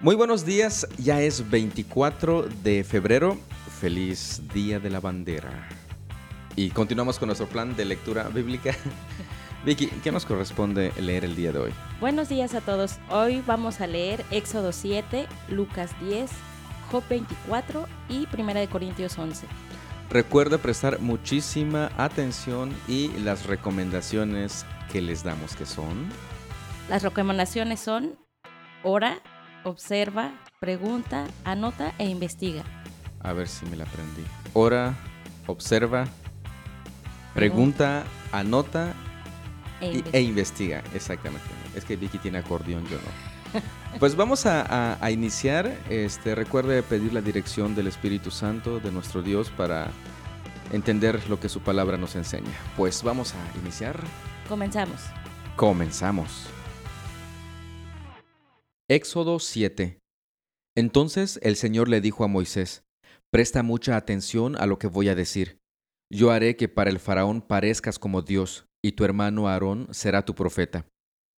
Muy buenos días, ya es 24 de febrero. Feliz Día de la Bandera. Y continuamos con nuestro plan de lectura bíblica. Vicky, ¿qué nos corresponde leer el día de hoy? Buenos días a todos. Hoy vamos a leer Éxodo 7, Lucas 10, Job 24 y 1 de Corintios 11. Recuerda prestar muchísima atención y las recomendaciones que les damos que son. Las recomendaciones son ora, observa, pregunta, anota e investiga. A ver si me la aprendí. Ora, observa, pregunta, anota E y- e investiga. Exactamente. Es que Vicky tiene acordeón, yo no. Pues vamos a, a- a iniciar. Este, recuerde pedir la dirección del Espíritu Santo de nuestro Dios para entender lo que su palabra nos enseña. Pues vamos a iniciar. Comenzamos. Comenzamos. Éxodo 7. Entonces el Señor le dijo a Moisés, Presta mucha atención a lo que voy a decir. Yo haré que para el faraón parezcas como Dios, y tu hermano Aarón será tu profeta.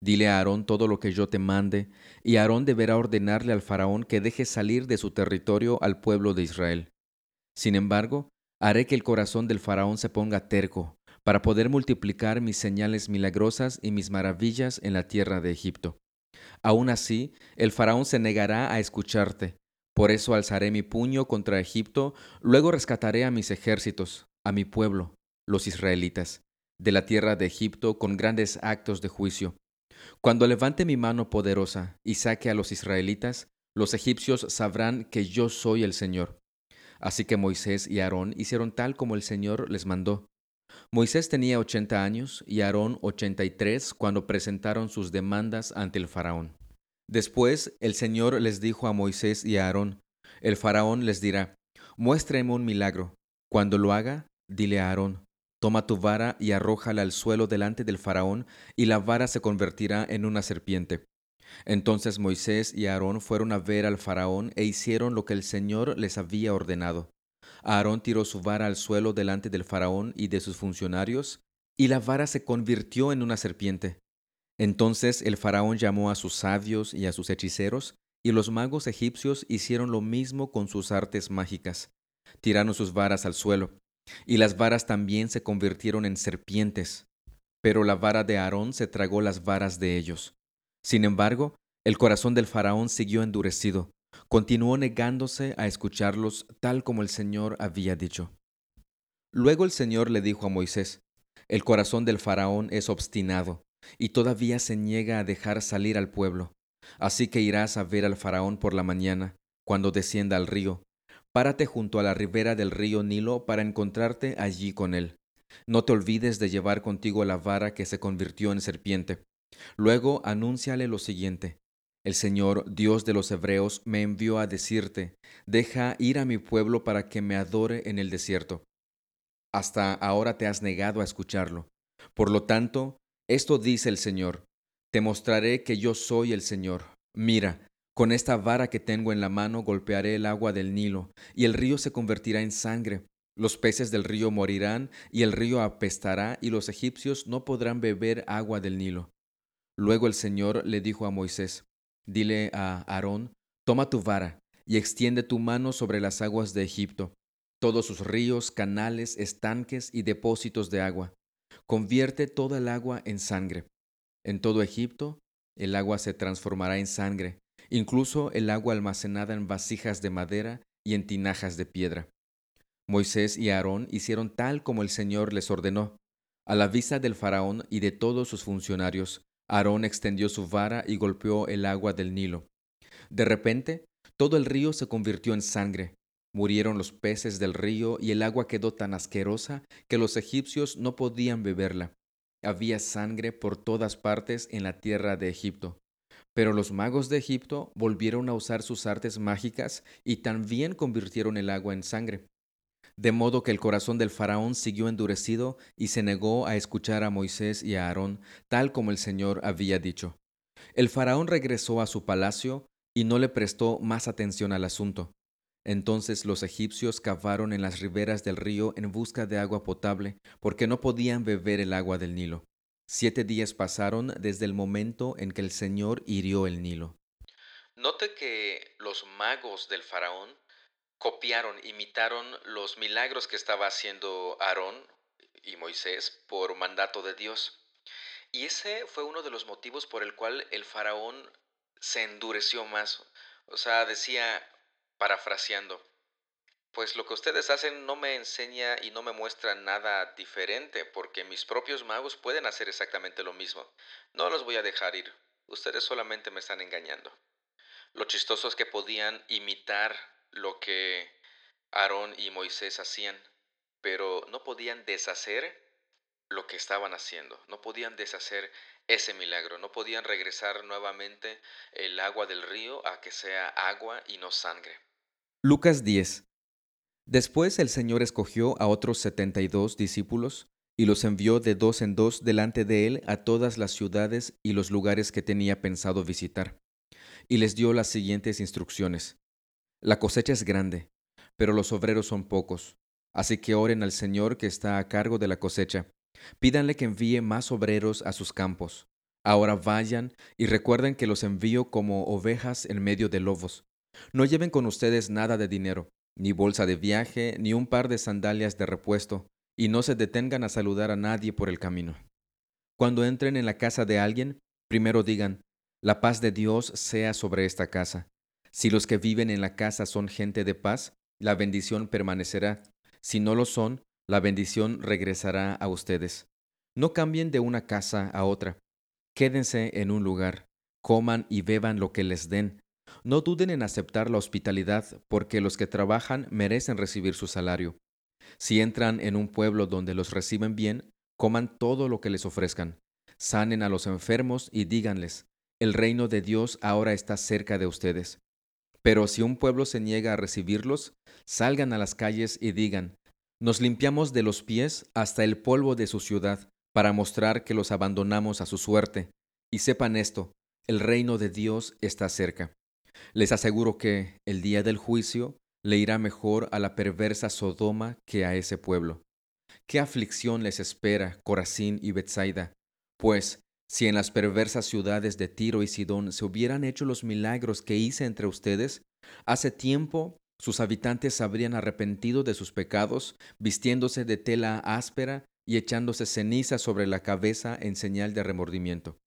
Dile a Aarón todo lo que yo te mande, y Aarón deberá ordenarle al faraón que deje salir de su territorio al pueblo de Israel. Sin embargo, haré que el corazón del faraón se ponga terco, para poder multiplicar mis señales milagrosas y mis maravillas en la tierra de Egipto. Aún así, el faraón se negará a escucharte. Por eso alzaré mi puño contra Egipto, luego rescataré a mis ejércitos, a mi pueblo, los israelitas, de la tierra de Egipto con grandes actos de juicio. Cuando levante mi mano poderosa y saque a los israelitas, los egipcios sabrán que yo soy el Señor. Así que Moisés y Aarón hicieron tal como el Señor les mandó. Moisés tenía ochenta años y Aarón ochenta y tres cuando presentaron sus demandas ante el faraón. Después el Señor les dijo a Moisés y a Aarón, el faraón les dirá, muéstreme un milagro. Cuando lo haga, dile a Aarón, toma tu vara y arrójala al suelo delante del faraón, y la vara se convertirá en una serpiente. Entonces Moisés y Aarón fueron a ver al faraón e hicieron lo que el Señor les había ordenado. Aarón tiró su vara al suelo delante del faraón y de sus funcionarios, y la vara se convirtió en una serpiente. Entonces el faraón llamó a sus sabios y a sus hechiceros, y los magos egipcios hicieron lo mismo con sus artes mágicas. Tiraron sus varas al suelo, y las varas también se convirtieron en serpientes. Pero la vara de Aarón se tragó las varas de ellos. Sin embargo, el corazón del faraón siguió endurecido, continuó negándose a escucharlos tal como el Señor había dicho. Luego el Señor le dijo a Moisés, El corazón del faraón es obstinado, y todavía se niega a dejar salir al pueblo. Así que irás a ver al faraón por la mañana, cuando descienda al río. Párate junto a la ribera del río Nilo para encontrarte allí con él. No te olvides de llevar contigo la vara que se convirtió en serpiente. Luego anúnciale lo siguiente. El Señor, Dios de los Hebreos, me envió a decirte, deja ir a mi pueblo para que me adore en el desierto. Hasta ahora te has negado a escucharlo. Por lo tanto, esto dice el Señor, te mostraré que yo soy el Señor. Mira, con esta vara que tengo en la mano golpearé el agua del Nilo, y el río se convertirá en sangre. Los peces del río morirán, y el río apestará, y los egipcios no podrán beber agua del Nilo. Luego el Señor le dijo a Moisés, Dile a Aarón, toma tu vara, y extiende tu mano sobre las aguas de Egipto, todos sus ríos, canales, estanques y depósitos de agua. Convierte toda el agua en sangre. En todo Egipto, el agua se transformará en sangre, incluso el agua almacenada en vasijas de madera y en tinajas de piedra. Moisés y Aarón hicieron tal como el Señor les ordenó. A la vista del faraón y de todos sus funcionarios, Aarón extendió su vara y golpeó el agua del Nilo. De repente, todo el río se convirtió en sangre. Murieron los peces del río y el agua quedó tan asquerosa que los egipcios no podían beberla. Había sangre por todas partes en la tierra de Egipto. Pero los magos de Egipto volvieron a usar sus artes mágicas y también convirtieron el agua en sangre. De modo que el corazón del faraón siguió endurecido y se negó a escuchar a Moisés y a Aarón, tal como el Señor había dicho. El faraón regresó a su palacio y no le prestó más atención al asunto. Entonces los egipcios cavaron en las riberas del río en busca de agua potable, porque no podían beber el agua del Nilo. Siete días pasaron desde el momento en que el Señor hirió el Nilo. Note que los magos del faraón copiaron, imitaron los milagros que estaba haciendo Aarón y Moisés por mandato de Dios. Y ese fue uno de los motivos por el cual el faraón se endureció más. O sea, decía, parafraseando, pues lo que ustedes hacen no me enseña y no me muestra nada diferente, porque mis propios magos pueden hacer exactamente lo mismo. No los voy a dejar ir. Ustedes solamente me están engañando. Lo chistoso es que podían imitar lo que Aarón y Moisés hacían, pero no podían deshacer lo que estaban haciendo, no podían deshacer ese milagro, no podían regresar nuevamente el agua del río a que sea agua y no sangre. Lucas 10. Después el Señor escogió a otros setenta y dos discípulos y los envió de dos en dos delante de él a todas las ciudades y los lugares que tenía pensado visitar. Y les dio las siguientes instrucciones. La cosecha es grande, pero los obreros son pocos. Así que oren al Señor que está a cargo de la cosecha Pídanle que envíe más obreros a sus campos. Ahora vayan y recuerden que los envío como ovejas en medio de lobos. No lleven con ustedes nada de dinero, ni bolsa de viaje, ni un par de sandalias de repuesto, y no se detengan a saludar a nadie por el camino. Cuando entren en la casa de alguien, primero digan, la paz de Dios sea sobre esta casa. Si los que viven en la casa son gente de paz, la bendición permanecerá. Si no lo son, la bendición regresará a ustedes. No cambien de una casa a otra. Quédense en un lugar, coman y beban lo que les den. No duden en aceptar la hospitalidad, porque los que trabajan merecen recibir su salario. Si entran en un pueblo donde los reciben bien, coman todo lo que les ofrezcan. Sanen a los enfermos y díganles, el reino de Dios ahora está cerca de ustedes. Pero si un pueblo se niega a recibirlos, salgan a las calles y digan, nos limpiamos de los pies hasta el polvo de su ciudad, para mostrar que los abandonamos a su suerte. Y sepan esto, el reino de Dios está cerca. Les aseguro que, el día del juicio, le irá mejor a la perversa Sodoma que a ese pueblo. ¿Qué aflicción les espera Corazín y Bethsaida? Pues, si en las perversas ciudades de Tiro y Sidón se hubieran hecho los milagros que hice entre ustedes, hace tiempo sus habitantes habrían arrepentido de sus pecados, vistiéndose de tela áspera y echándose ceniza sobre la cabeza en señal de remordimiento.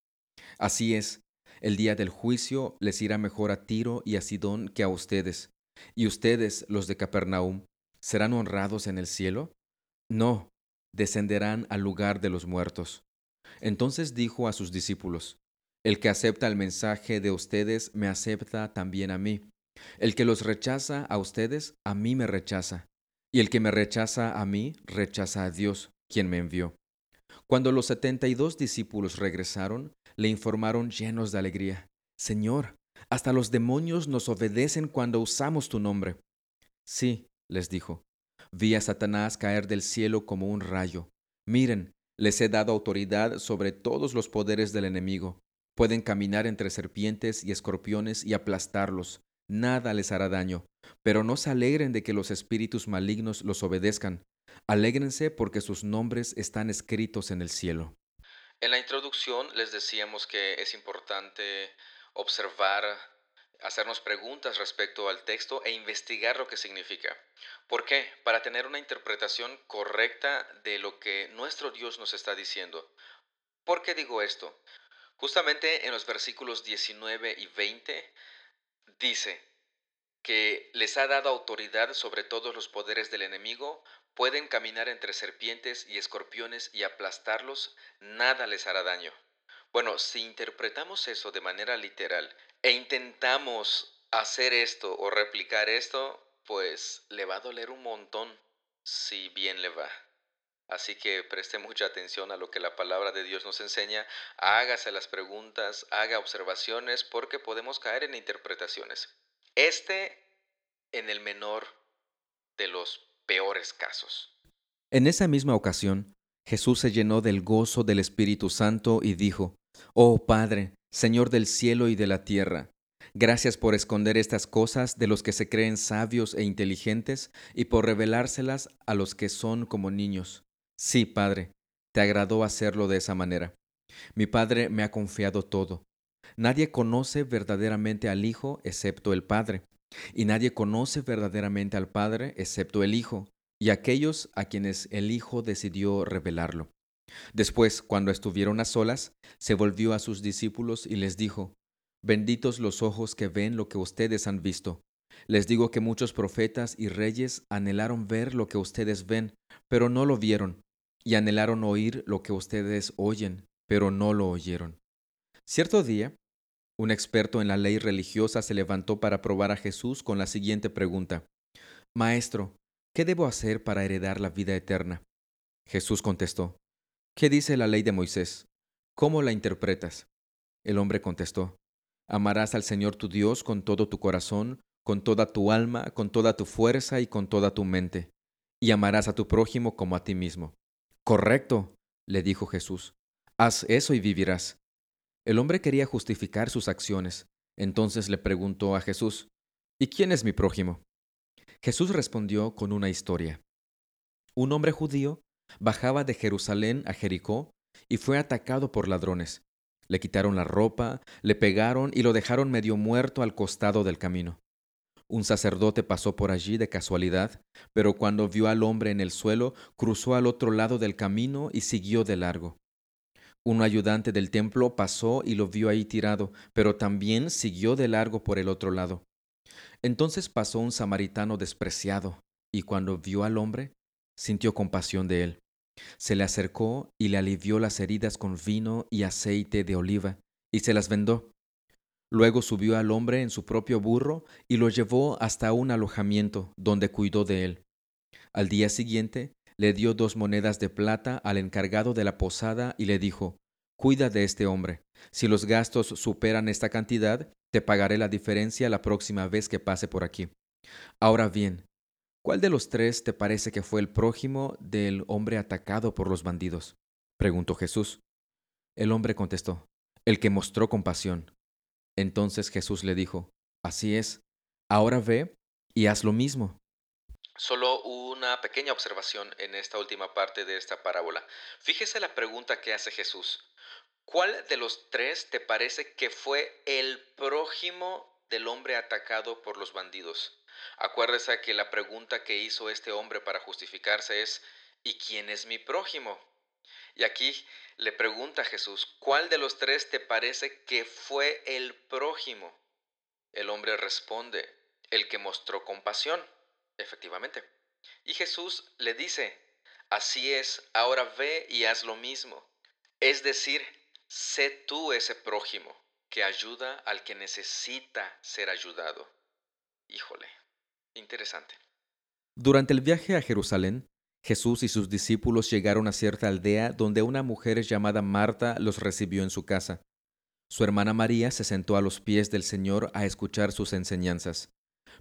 Así es, el día del juicio les irá mejor a Tiro y a Sidón que a ustedes. ¿Y ustedes, los de Capernaum, serán honrados en el cielo? No, descenderán al lugar de los muertos. Entonces dijo a sus discípulos, El que acepta el mensaje de ustedes me acepta también a mí el que los rechaza a ustedes, a mí me rechaza. Y el que me rechaza a mí, rechaza a Dios, quien me envió. Cuando los setenta y dos discípulos regresaron, le informaron llenos de alegría, Señor, hasta los demonios nos obedecen cuando usamos tu nombre. Sí, les dijo, vi a Satanás caer del cielo como un rayo. Miren, les he dado autoridad sobre todos los poderes del enemigo. Pueden caminar entre serpientes y escorpiones y aplastarlos nada les hará daño. Pero no se alegren de que los espíritus malignos los obedezcan. Alégrense porque sus nombres están escritos en el cielo. En la introducción les decíamos que es importante observar, hacernos preguntas respecto al texto e investigar lo que significa. ¿Por qué? Para tener una interpretación correcta de lo que nuestro Dios nos está diciendo. ¿Por qué digo esto? Justamente en los versículos 19 y 20 Dice que les ha dado autoridad sobre todos los poderes del enemigo, pueden caminar entre serpientes y escorpiones y aplastarlos, nada les hará daño. Bueno, si interpretamos eso de manera literal e intentamos hacer esto o replicar esto, pues le va a doler un montón si bien le va. Así que preste mucha atención a lo que la palabra de Dios nos enseña, hágase las preguntas, haga observaciones, porque podemos caer en interpretaciones. Este en el menor de los peores casos. En esa misma ocasión, Jesús se llenó del gozo del Espíritu Santo y dijo, Oh Padre, Señor del cielo y de la tierra, gracias por esconder estas cosas de los que se creen sabios e inteligentes y por revelárselas a los que son como niños. Sí, Padre, te agradó hacerlo de esa manera. Mi Padre me ha confiado todo. Nadie conoce verdaderamente al Hijo excepto el Padre, y nadie conoce verdaderamente al Padre excepto el Hijo, y aquellos a quienes el Hijo decidió revelarlo. Después, cuando estuvieron a solas, se volvió a sus discípulos y les dijo, Benditos los ojos que ven lo que ustedes han visto. Les digo que muchos profetas y reyes anhelaron ver lo que ustedes ven, pero no lo vieron, y anhelaron oír lo que ustedes oyen, pero no lo oyeron. Cierto día, un experto en la ley religiosa se levantó para probar a Jesús con la siguiente pregunta. Maestro, ¿qué debo hacer para heredar la vida eterna? Jesús contestó, ¿Qué dice la ley de Moisés? ¿Cómo la interpretas? El hombre contestó, Amarás al Señor tu Dios con todo tu corazón, con toda tu alma, con toda tu fuerza y con toda tu mente, y amarás a tu prójimo como a ti mismo. Correcto, le dijo Jesús, haz eso y vivirás. El hombre quería justificar sus acciones, entonces le preguntó a Jesús, ¿Y quién es mi prójimo? Jesús respondió con una historia. Un hombre judío bajaba de Jerusalén a Jericó y fue atacado por ladrones. Le quitaron la ropa, le pegaron y lo dejaron medio muerto al costado del camino. Un sacerdote pasó por allí de casualidad, pero cuando vio al hombre en el suelo, cruzó al otro lado del camino y siguió de largo. Un ayudante del templo pasó y lo vio ahí tirado, pero también siguió de largo por el otro lado. Entonces pasó un samaritano despreciado, y cuando vio al hombre, sintió compasión de él. Se le acercó y le alivió las heridas con vino y aceite de oliva, y se las vendó. Luego subió al hombre en su propio burro y lo llevó hasta un alojamiento, donde cuidó de él. Al día siguiente le dio dos monedas de plata al encargado de la posada y le dijo, Cuida de este hombre. Si los gastos superan esta cantidad, te pagaré la diferencia la próxima vez que pase por aquí. Ahora bien, ¿Cuál de los tres te parece que fue el prójimo del hombre atacado por los bandidos? preguntó Jesús. El hombre contestó, el que mostró compasión. Entonces Jesús le dijo, así es, ahora ve y haz lo mismo. Solo una pequeña observación en esta última parte de esta parábola. Fíjese la pregunta que hace Jesús. ¿Cuál de los tres te parece que fue el prójimo del hombre atacado por los bandidos? Acuérdese que la pregunta que hizo este hombre para justificarse es, ¿y quién es mi prójimo? Y aquí le pregunta a Jesús, ¿cuál de los tres te parece que fue el prójimo? El hombre responde, el que mostró compasión, efectivamente. Y Jesús le dice, así es, ahora ve y haz lo mismo. Es decir, sé tú ese prójimo que ayuda al que necesita ser ayudado. Híjole, Interesante. Durante el viaje a Jerusalén, Jesús y sus discípulos llegaron a cierta aldea donde una mujer llamada Marta los recibió en su casa. Su hermana María se sentó a los pies del Señor a escuchar sus enseñanzas.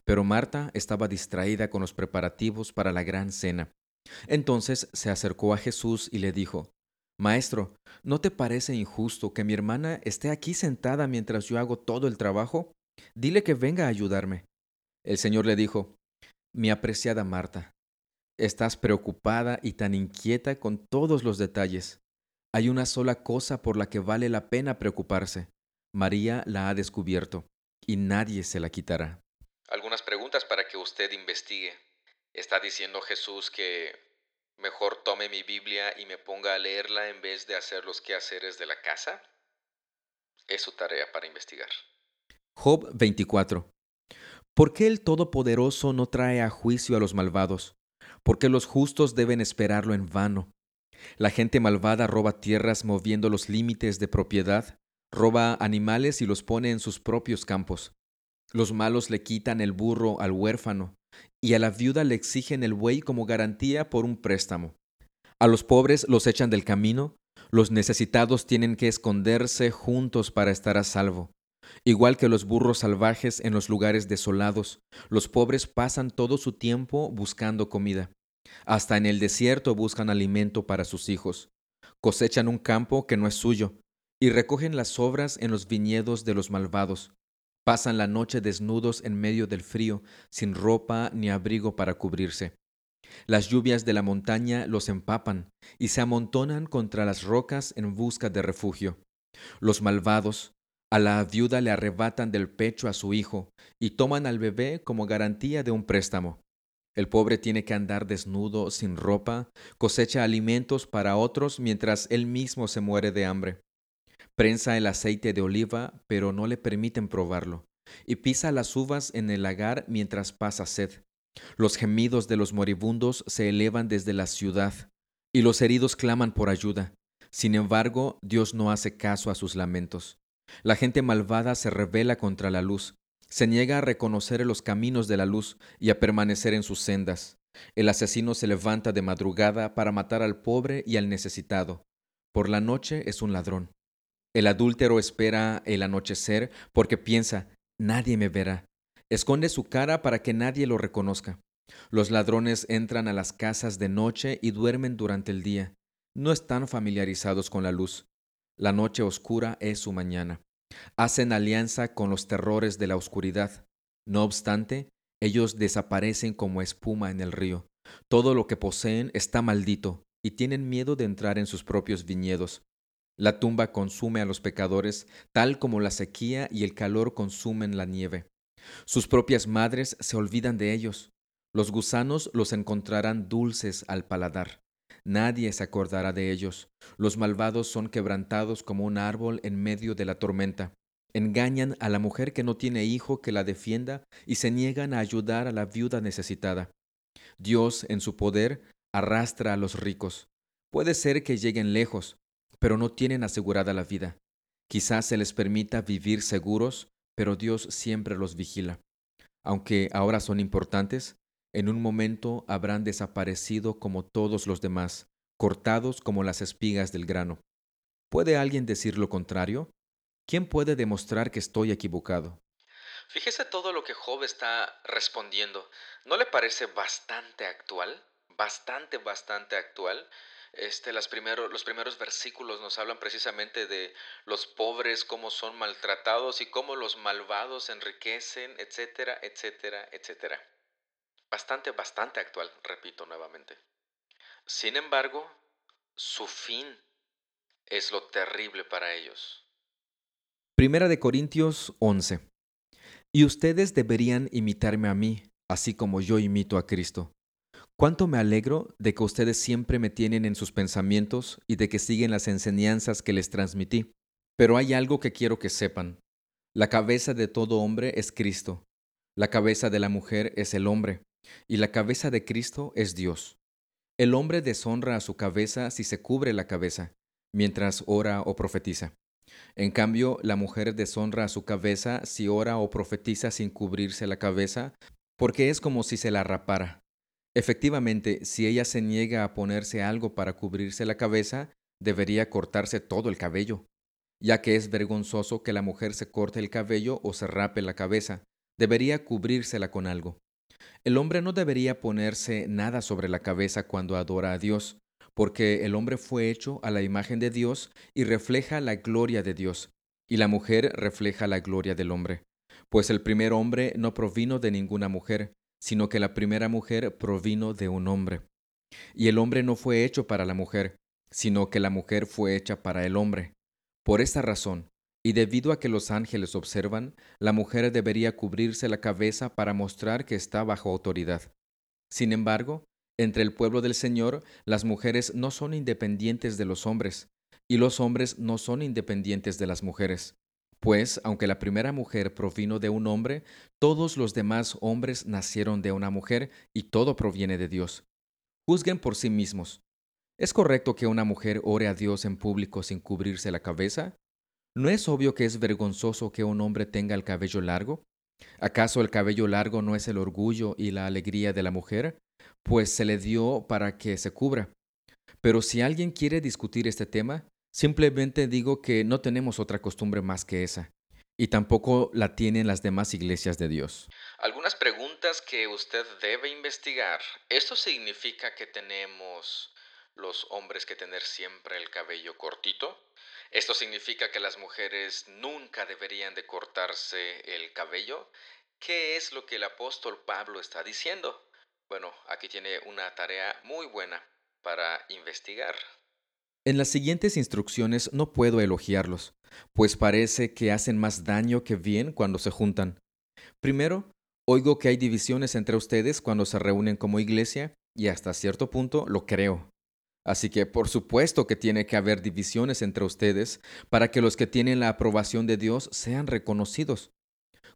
Pero Marta estaba distraída con los preparativos para la gran cena. Entonces se acercó a Jesús y le dijo, Maestro, ¿no te parece injusto que mi hermana esté aquí sentada mientras yo hago todo el trabajo? Dile que venga a ayudarme. El Señor le dijo, Mi apreciada Marta, estás preocupada y tan inquieta con todos los detalles. Hay una sola cosa por la que vale la pena preocuparse. María la ha descubierto y nadie se la quitará. Algunas preguntas para que usted investigue. ¿Está diciendo Jesús que mejor tome mi Biblia y me ponga a leerla en vez de hacer los quehaceres de la casa? Es su tarea para investigar. Job 24. ¿Por qué el Todopoderoso no trae a juicio a los malvados? ¿Por qué los justos deben esperarlo en vano? La gente malvada roba tierras moviendo los límites de propiedad, roba animales y los pone en sus propios campos. Los malos le quitan el burro al huérfano, y a la viuda le exigen el buey como garantía por un préstamo. A los pobres los echan del camino, los necesitados tienen que esconderse juntos para estar a salvo. Igual que los burros salvajes en los lugares desolados, los pobres pasan todo su tiempo buscando comida. Hasta en el desierto buscan alimento para sus hijos. Cosechan un campo que no es suyo y recogen las sobras en los viñedos de los malvados. Pasan la noche desnudos en medio del frío, sin ropa ni abrigo para cubrirse. Las lluvias de la montaña los empapan y se amontonan contra las rocas en busca de refugio. Los malvados, A la viuda le arrebatan del pecho a su hijo y toman al bebé como garantía de un préstamo. El pobre tiene que andar desnudo, sin ropa, cosecha alimentos para otros mientras él mismo se muere de hambre. Prensa el aceite de oliva, pero no le permiten probarlo, y pisa las uvas en el lagar mientras pasa sed. Los gemidos de los moribundos se elevan desde la ciudad, y los heridos claman por ayuda. Sin embargo, Dios no hace caso a sus lamentos. La gente malvada se revela contra la luz, se niega a reconocer los caminos de la luz y a permanecer en sus sendas. El asesino se levanta de madrugada para matar al pobre y al necesitado. Por la noche es un ladrón. El adúltero espera el anochecer porque piensa, nadie me verá. Esconde su cara para que nadie lo reconozca. Los ladrones entran a las casas de noche y duermen durante el día. No están familiarizados con la luz. La noche oscura es su mañana. Hacen alianza con los terrores de la oscuridad. No obstante, ellos desaparecen como espuma en el río. Todo lo que poseen está maldito y tienen miedo de entrar en sus propios viñedos. La tumba consume a los pecadores, tal como la sequía y el calor consumen la nieve. Sus propias madres se olvidan de ellos. Los gusanos los encontrarán dulces al paladar. Nadie se acordará de ellos. Los malvados son quebrantados como un árbol en medio de la tormenta. Engañan a la mujer que no tiene hijo que la defienda y se niegan a ayudar a la viuda necesitada. Dios, en su poder, arrastra a los ricos. Puede ser que lleguen lejos, pero no tienen asegurada la vida. Quizás se les permita vivir seguros, pero Dios siempre los vigila. Aunque ahora son importantes, en un momento habrán desaparecido como todos los demás, cortados como las espigas del grano. ¿Puede alguien decir lo contrario? ¿Quién puede demostrar que estoy equivocado? Fíjese todo lo que Job está respondiendo. ¿No le parece bastante actual? Bastante, bastante actual. Este, los primeros versículos nos hablan precisamente de los pobres, cómo son maltratados y cómo los malvados enriquecen, etcétera, etcétera, etcétera. Bastante, bastante actual, repito nuevamente. Sin embargo, su fin es lo terrible para ellos. Primera de Corintios 11. Y ustedes deberían imitarme a mí, así como yo imito a Cristo. Cuánto me alegro de que ustedes siempre me tienen en sus pensamientos y de que siguen las enseñanzas que les transmití. Pero hay algo que quiero que sepan. La cabeza de todo hombre es Cristo. La cabeza de la mujer es el hombre y la cabeza de Cristo es Dios. El hombre deshonra a su cabeza si se cubre la cabeza, mientras ora o profetiza. En cambio, la mujer deshonra a su cabeza si ora o profetiza sin cubrirse la cabeza, porque es como si se la rapara. Efectivamente, si ella se niega a ponerse algo para cubrirse la cabeza, debería cortarse todo el cabello, ya que es vergonzoso que la mujer se corte el cabello o se rape la cabeza, debería cubrírsela con algo. El hombre no debería ponerse nada sobre la cabeza cuando adora a Dios, porque el hombre fue hecho a la imagen de Dios y refleja la gloria de Dios, y la mujer refleja la gloria del hombre. Pues el primer hombre no provino de ninguna mujer, sino que la primera mujer provino de un hombre. Y el hombre no fue hecho para la mujer, sino que la mujer fue hecha para el hombre. Por esta razón, y debido a que los ángeles observan, la mujer debería cubrirse la cabeza para mostrar que está bajo autoridad. Sin embargo, entre el pueblo del Señor, las mujeres no son independientes de los hombres, y los hombres no son independientes de las mujeres. Pues, aunque la primera mujer provino de un hombre, todos los demás hombres nacieron de una mujer, y todo proviene de Dios. Juzguen por sí mismos. ¿Es correcto que una mujer ore a Dios en público sin cubrirse la cabeza? ¿No es obvio que es vergonzoso que un hombre tenga el cabello largo? ¿Acaso el cabello largo no es el orgullo y la alegría de la mujer? Pues se le dio para que se cubra. Pero si alguien quiere discutir este tema, simplemente digo que no tenemos otra costumbre más que esa, y tampoco la tienen las demás iglesias de Dios. Algunas preguntas que usted debe investigar. ¿Esto significa que tenemos los hombres que tener siempre el cabello cortito? Esto significa que las mujeres nunca deberían de cortarse el cabello. ¿Qué es lo que el apóstol Pablo está diciendo? Bueno, aquí tiene una tarea muy buena para investigar. En las siguientes instrucciones no puedo elogiarlos, pues parece que hacen más daño que bien cuando se juntan. Primero, oigo que hay divisiones entre ustedes cuando se reúnen como iglesia, y hasta cierto punto lo creo. Así que por supuesto que tiene que haber divisiones entre ustedes para que los que tienen la aprobación de Dios sean reconocidos.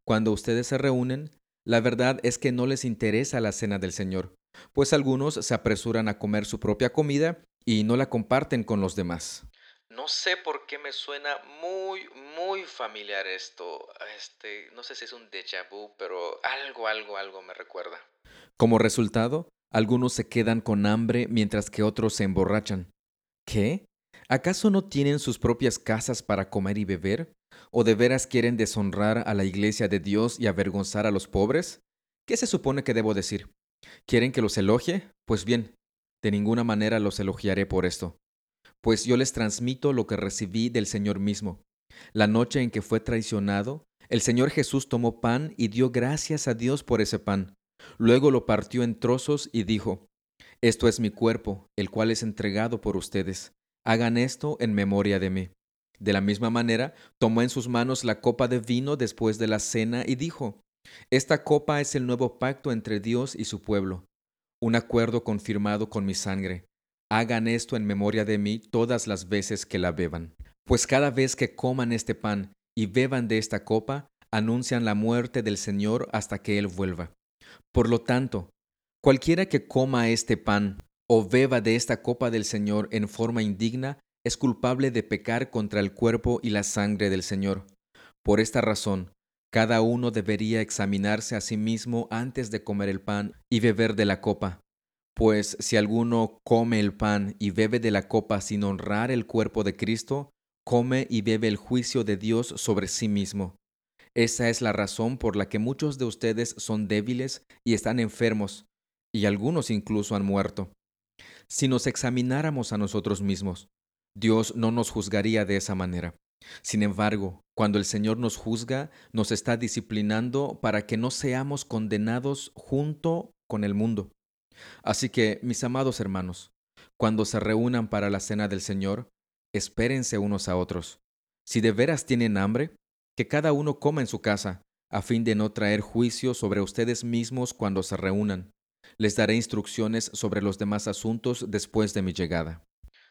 Cuando ustedes se reúnen, la verdad es que no les interesa la cena del Señor, pues algunos se apresuran a comer su propia comida y no la comparten con los demás. No sé por qué me suena muy, muy familiar esto. Este, no sé si es un déjà vu, pero algo, algo, algo me recuerda. Como resultado, algunos se quedan con hambre mientras que otros se emborrachan. ¿Qué? ¿Acaso no tienen sus propias casas para comer y beber? ¿O de veras quieren deshonrar a la iglesia de Dios y avergonzar a los pobres? ¿Qué se supone que debo decir? ¿Quieren que los elogie? Pues bien, de ninguna manera los elogiaré por esto, pues yo les transmito lo que recibí del Señor mismo. La noche en que fue traicionado, el Señor Jesús tomó pan y dio gracias a Dios por ese pan. Luego lo partió en trozos y dijo, Esto es mi cuerpo, el cual es entregado por ustedes. Hagan esto en memoria de mí. De la misma manera, tomó en sus manos la copa de vino después de la cena y dijo, Esta copa es el nuevo pacto entre Dios y su pueblo, un acuerdo confirmado con mi sangre. Hagan esto en memoria de mí todas las veces que la beban. Pues cada vez que coman este pan y beban de esta copa, anuncian la muerte del Señor hasta que Él vuelva. Por lo tanto, cualquiera que coma este pan o beba de esta copa del Señor en forma indigna, es culpable de pecar contra el cuerpo y la sangre del Señor. Por esta razón, cada uno debería examinarse a sí mismo antes de comer el pan y beber de la copa. Pues si alguno come el pan y bebe de la copa sin honrar el cuerpo de Cristo, come y bebe el juicio de Dios sobre sí mismo. Esa es la razón por la que muchos de ustedes son débiles y están enfermos, y algunos incluso han muerto. Si nos examináramos a nosotros mismos, Dios no nos juzgaría de esa manera. Sin embargo, cuando el Señor nos juzga, nos está disciplinando para que no seamos condenados junto con el mundo. Así que, mis amados hermanos, cuando se reúnan para la cena del Señor, espérense unos a otros. Si de veras tienen hambre, que cada uno coma en su casa, a fin de no traer juicio sobre ustedes mismos cuando se reúnan. Les daré instrucciones sobre los demás asuntos después de mi llegada.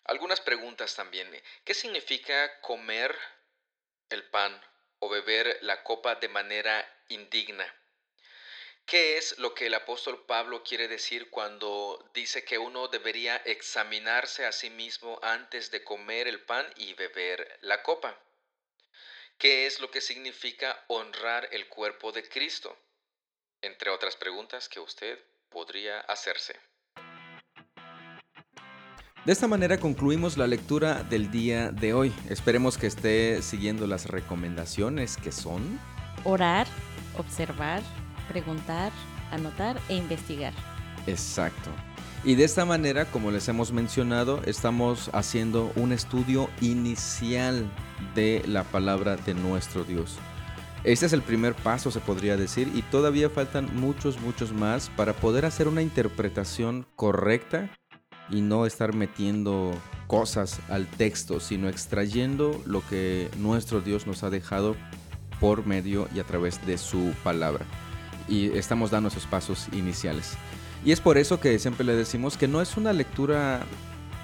Algunas preguntas también. ¿Qué significa comer el pan o beber la copa de manera indigna? ¿Qué es lo que el apóstol Pablo quiere decir cuando dice que uno debería examinarse a sí mismo antes de comer el pan y beber la copa? ¿Qué es lo que significa honrar el cuerpo de Cristo? Entre otras preguntas que usted podría hacerse. De esta manera concluimos la lectura del día de hoy. Esperemos que esté siguiendo las recomendaciones que son orar, observar, preguntar, anotar e investigar. Exacto. Y de esta manera, como les hemos mencionado, estamos haciendo un estudio inicial de la palabra de nuestro Dios. Este es el primer paso, se podría decir, y todavía faltan muchos, muchos más para poder hacer una interpretación correcta y no estar metiendo cosas al texto, sino extrayendo lo que nuestro Dios nos ha dejado por medio y a través de su palabra. Y estamos dando esos pasos iniciales. Y es por eso que siempre le decimos que no es una lectura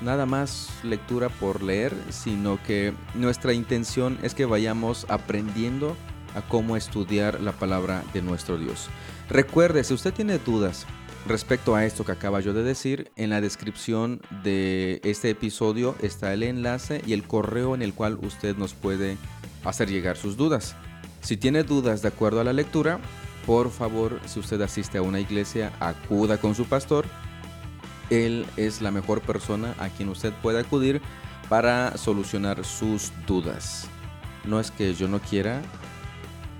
nada más lectura por leer, sino que nuestra intención es que vayamos aprendiendo a cómo estudiar la palabra de nuestro Dios. Recuerde, si usted tiene dudas Respecto a esto que acaba yo de decir, en la descripción de este episodio está el enlace y el correo en el cual usted nos puede hacer llegar sus dudas. Si tiene dudas de acuerdo a la lectura, por favor, si usted asiste a una iglesia, acuda con su pastor. Él es la mejor persona a quien usted puede acudir para solucionar sus dudas. No es que yo no quiera,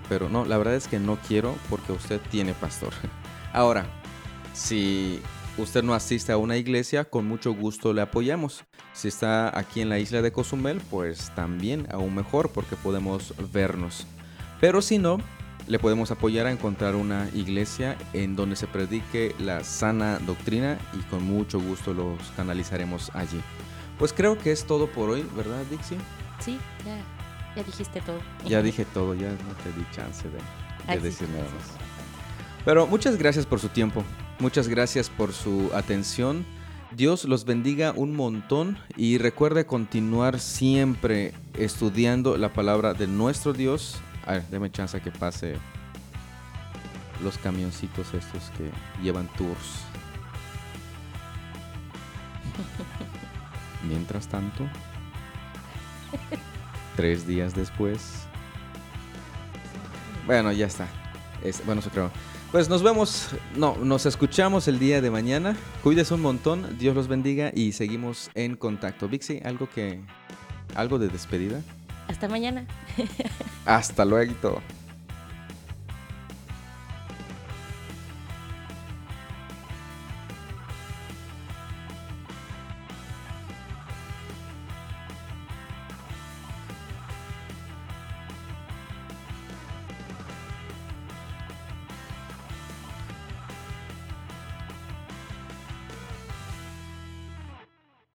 pero no, la verdad es que no quiero porque usted tiene pastor. Ahora, si usted no asiste a una iglesia, con mucho gusto le apoyamos. Si está aquí en la isla de Cozumel, pues también aún mejor porque podemos vernos. Pero si no, le podemos apoyar a encontrar una iglesia en donde se predique la sana doctrina y con mucho gusto los canalizaremos allí. Pues creo que es todo por hoy, ¿verdad, Dixie? Sí, ya, ya dijiste todo. Ya dije todo, ya no te di chance de, decir nada más. Pero muchas gracias por su tiempo, muchas gracias por su atención. Dios los bendiga un montón y recuerde continuar siempre estudiando la palabra de nuestro Dios. A ver, déme chance que pase los camioncitos estos que llevan tours. Mientras tanto, tres días después. Bueno, ya está. bueno, eso creo. Pues nos vemos, no, nos escuchamos el día de mañana. Cuídese un montón, Dios los bendiga y seguimos en contacto. Vixi, algo que, algo de despedida. Hasta mañana. Hasta luego.